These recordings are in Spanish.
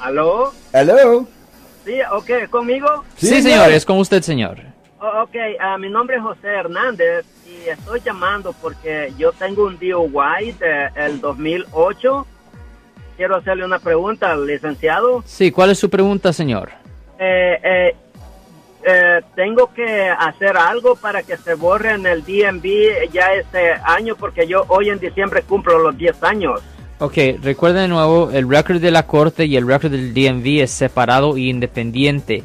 ¿Aló? Hello. Sí, ok, ¿conmigo? Sí, señor, es con usted, señor. Oh, ok, ah, mi nombre es José Hernández y estoy llamando porque yo tengo un DUI del 2008. Quiero hacerle una pregunta al licenciado. Sí, ¿cuál es su pregunta, señor? Eh, eh, eh, tengo que hacer algo para que se borre en el DMV ya este año porque yo hoy en diciembre cumplo los 10 años. Ok, recuerden de nuevo, el récord de la corte y el récord del DMV es separado e independiente.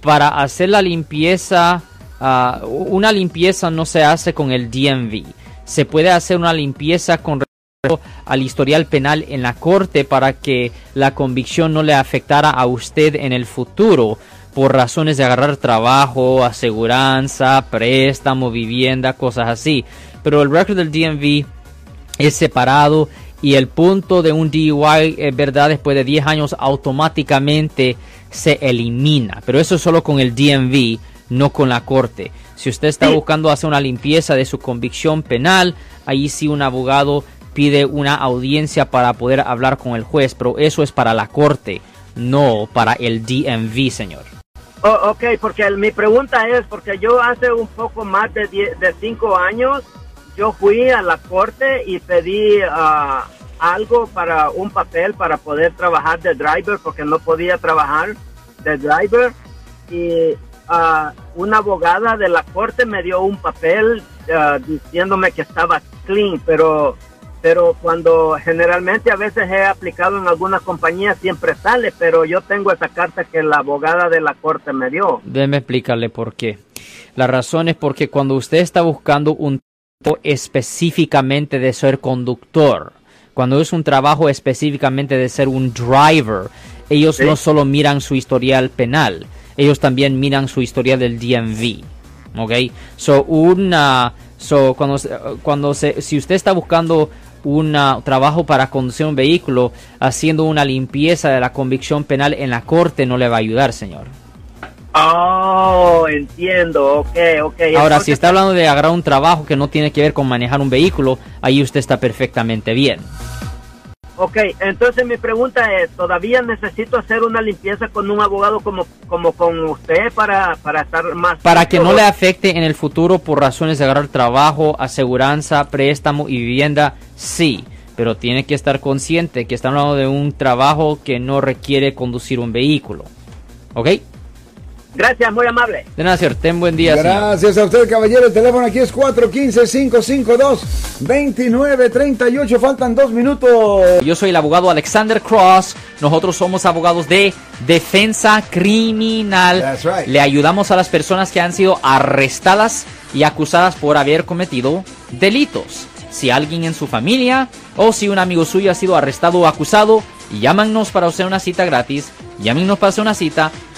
Para hacer la limpieza, ah, una limpieza no se hace con el DMV. Se puede hacer una limpieza con respecto al historial penal en la corte para que la convicción no le afectara a usted en el futuro por razones de agarrar trabajo, aseguranza, préstamo, vivienda, cosas así. Pero el récord del DMV es separado y el punto de un DUI, es verdad, después de 10 años automáticamente se elimina. Pero eso es solo con el DMV, no con la corte. Si usted está buscando hacer una limpieza de su convicción penal, ahí sí un abogado pide una audiencia para poder hablar con el juez, pero eso es para la corte, no para el DMV, señor. Oh, ok, porque el- mi pregunta es, porque yo hace un poco más de 10 de 5 años, yo fui a la corte y pedí ah, algo para un papel para poder trabajar de driver, porque no podía trabajar de driver. Y ah, una abogada de la corte me dio un papel ah, diciéndome que estaba clean, pero pero cuando generalmente a veces he aplicado en algunas compañías siempre sale, pero yo tengo esa carta que la abogada de la corte me dio. Déjeme explicarle por qué. La razón es porque cuando usted está buscando un específicamente de ser conductor, cuando es un trabajo específicamente de ser un driver, ellos Sí. no solo miran su historial penal, ellos también miran su historial del DMV. ¿Ok? So, una, so, cuando, cuando se, si usted está buscando un trabajo para conducir un vehículo, haciendo una limpieza de la convicción penal en la corte no le va a ayudar, señor. Oh, entiendo, ok, ok. Ahora, si está hablando de agarrar un trabajo que no tiene que ver con manejar un vehículo, ahí usted está perfectamente bien. Ok, entonces mi pregunta es, ¿todavía necesito hacer una limpieza con un abogado como, como con usted para, para estar más... Para que no le afecte en el futuro por razones de agarrar trabajo, aseguranza, préstamo y vivienda, sí. Pero tiene que estar consciente que está hablando de un trabajo que no requiere conducir un vehículo. ¿Ok? Gracias, muy amable. De nada, señor. Ten buen día, señor. Gracias a usted, caballero. El teléfono aquí es 415-552-2938. Faltan dos minutos. Yo soy el abogado Alexander Cross. Nosotros somos abogados de defensa criminal. That's right. Le ayudamos a las personas que han sido arrestadas y acusadas por haber cometido delitos. Si alguien en su familia o si un amigo suyo ha sido arrestado o acusado, llámanos para hacer una cita gratis. Llámenos para hacer una cita.